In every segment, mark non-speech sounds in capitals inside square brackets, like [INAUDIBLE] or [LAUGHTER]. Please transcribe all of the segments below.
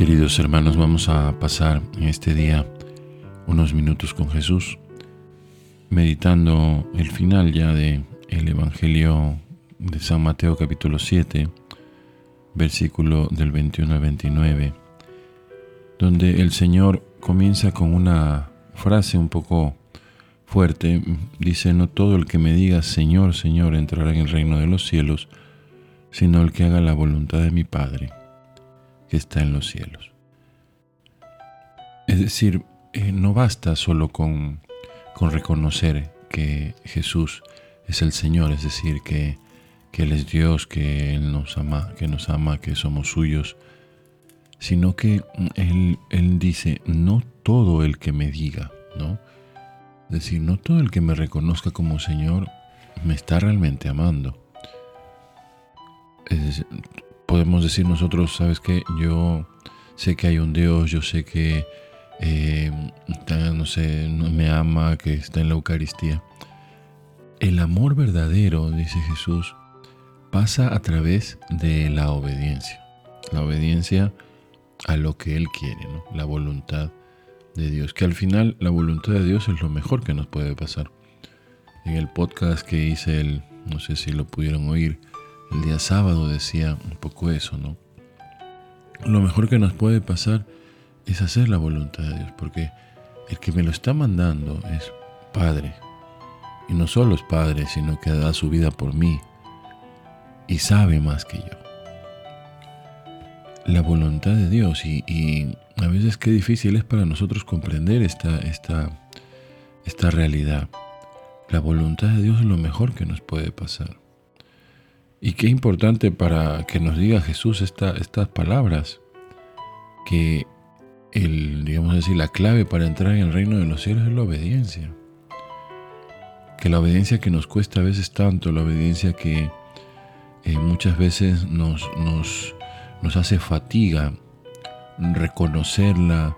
Queridos hermanos, vamos a pasar en este día unos minutos con Jesús, meditando el final ya de el Evangelio de San Mateo capítulo 7, versículo del 21 al 29, donde el Señor comienza con una frase un poco fuerte, dice, no todo el que me diga Señor, Señor entrará en el reino de los cielos, sino el que haga la voluntad de mi Padre que está en los cielos. Es decir, eh, no basta solo con, con, reconocer que Jesús es el Señor, es decir, que, que Él es Dios, que Él nos ama, que nos ama, que somos suyos, sino que Él, él dice, no todo el que me diga, ¿no? Es decir, no todo el que me reconozca como Señor me está realmente amando. Es podemos decir nosotros, sabes que yo sé que hay un Dios, yo sé que, eh, no sé, me ama, que está en la Eucaristía. El amor verdadero, dice Jesús, pasa a través de la obediencia. La obediencia a lo que Él quiere, la voluntad de Dios. Que al final la voluntad de Dios es lo mejor que nos puede pasar. En el podcast que hice, el, no sé si lo pudieron oír, el día sábado decía un poco eso, ¿no? Lo mejor que nos puede pasar es hacer la voluntad de Dios, porque el que me lo está mandando es Padre. Y no solo es Padre, sino que da su vida por mí y sabe más que yo. La voluntad de Dios y, a veces qué difícil es para nosotros comprender esta, esta, esta realidad. La voluntad de Dios es lo mejor que nos puede pasar. Y qué importante para que nos diga Jesús estas palabras, que el, digamos así, la clave para entrar en el reino de los cielos es la obediencia. Que la obediencia que nos cuesta a veces tanto, la obediencia que eh, muchas veces nos, nos, nos hace fatiga reconocerla,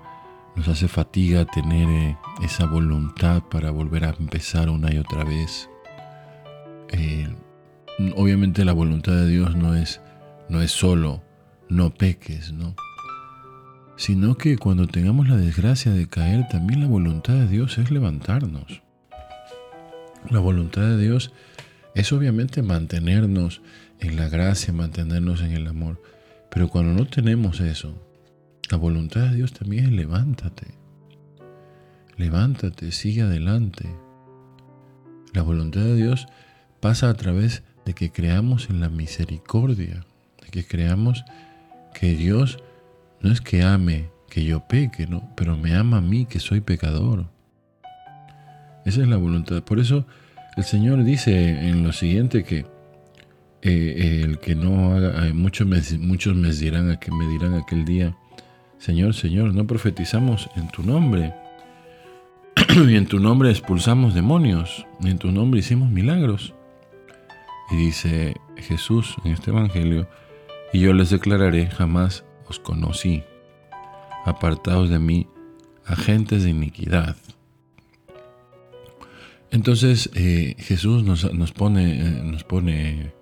nos hace fatiga tener eh, esa voluntad para volver a empezar una y otra vez. Eh, obviamente la voluntad de Dios no es, no es solo no peques, ¿no? Sino que cuando tengamos la desgracia de caer, también la voluntad de Dios es levantarnos. La voluntad de Dios es obviamente mantenernos en la gracia, mantenernos en el amor. Pero cuando no tenemos eso, la voluntad de Dios también es levántate. Levántate, sigue adelante. La voluntad de Dios pasa a través de que creamos en la misericordia, de que creamos que Dios no es que ame que yo peque, ¿no? pero me ama a mí que soy pecador. Esa es la voluntad. Por eso el Señor dice en lo siguiente que eh, el que no haga, muchos me, muchos me dirán, me dirán aquel día, Señor, Señor, no profetizamos en tu nombre, [CLEARS THROAT] y en tu nombre expulsamos demonios, en tu nombre hicimos milagros. Y dice Jesús en este Evangelio, y yo les declararé, jamás os conocí, apartados de mí, agentes de iniquidad. Entonces eh, Jesús nos, nos, pone, eh, nos pone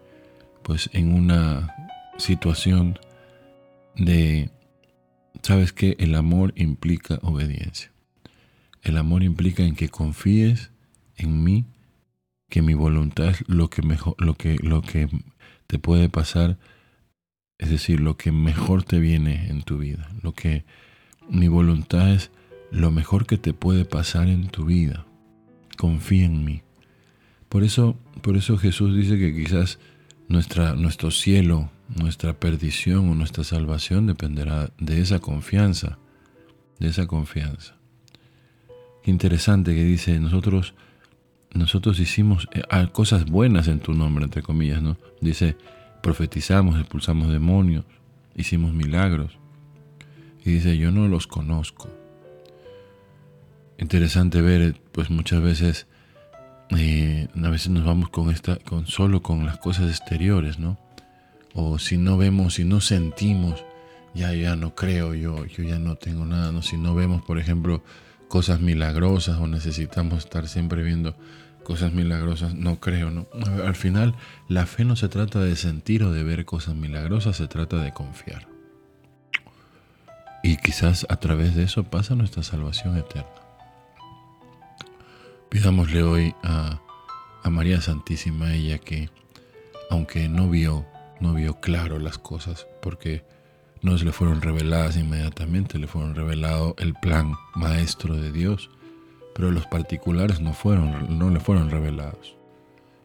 pues en una situación de, sabes que el amor implica obediencia. El amor implica en que confíes en mí que mi voluntad es lo que mejor, lo que, lo que te puede pasar, es decir, lo que mejor te viene en tu vida, lo que mi voluntad es lo mejor que te puede pasar en tu vida. Confía en mí. Por eso, por eso Jesús dice que quizás nuestra, nuestro cielo, nuestra perdición o nuestra salvación dependerá de esa confianza, de esa confianza. Qué interesante que dice, nosotros nosotros hicimos eh, ah, cosas buenas en tu nombre, entre comillas, ¿no? Dice, profetizamos, expulsamos demonios, hicimos milagros. Y dice, yo no los conozco. Interesante ver, pues muchas veces, eh, a veces nos vamos con esta, con solo con las cosas exteriores, ¿no? O si no vemos, si no sentimos, ya ya no creo, yo, yo ya no tengo nada, ¿no? Si no vemos, por ejemplo, cosas milagrosas o necesitamos estar siempre viendo cosas milagrosas, no creo, ¿no? Al final, la fe no se trata de sentir o de ver cosas milagrosas, se trata de confiar. quizás a través de eso pasa nuestra salvación eterna. Pidámosle hoy a, a María Santísima, ella que, aunque no vio, no vio claro las cosas, porque no se le fueron reveladas inmediatamente, le fueron revelado el plan maestro de Dios, pero los particulares no, fueron, no le fueron revelados.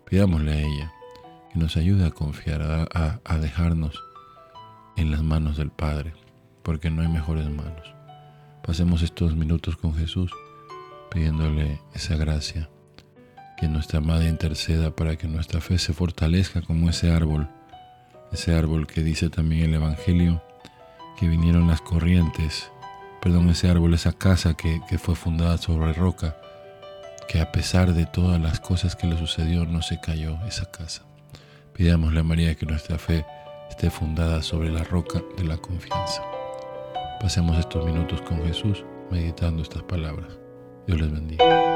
Pidámosle a ella que nos ayude a confiar, a, a dejarnos en las manos del Padre, porque no hay mejores manos. Pasemos estos minutos con Jesús pidiéndole esa gracia, que nuestra Madre interceda para que nuestra fe se fortalezca como ese árbol, ese árbol que dice también el Evangelio, que vinieron las corrientes, perdón, ese árbol, esa casa que, que fue fundada sobre roca, que a pesar de todas las cosas que le sucedió no se cayó esa casa. Pidámosle a María que nuestra fe esté fundada sobre la roca de la confianza. Pasemos estos minutos con Jesús meditando estas palabras. Dios les bendiga.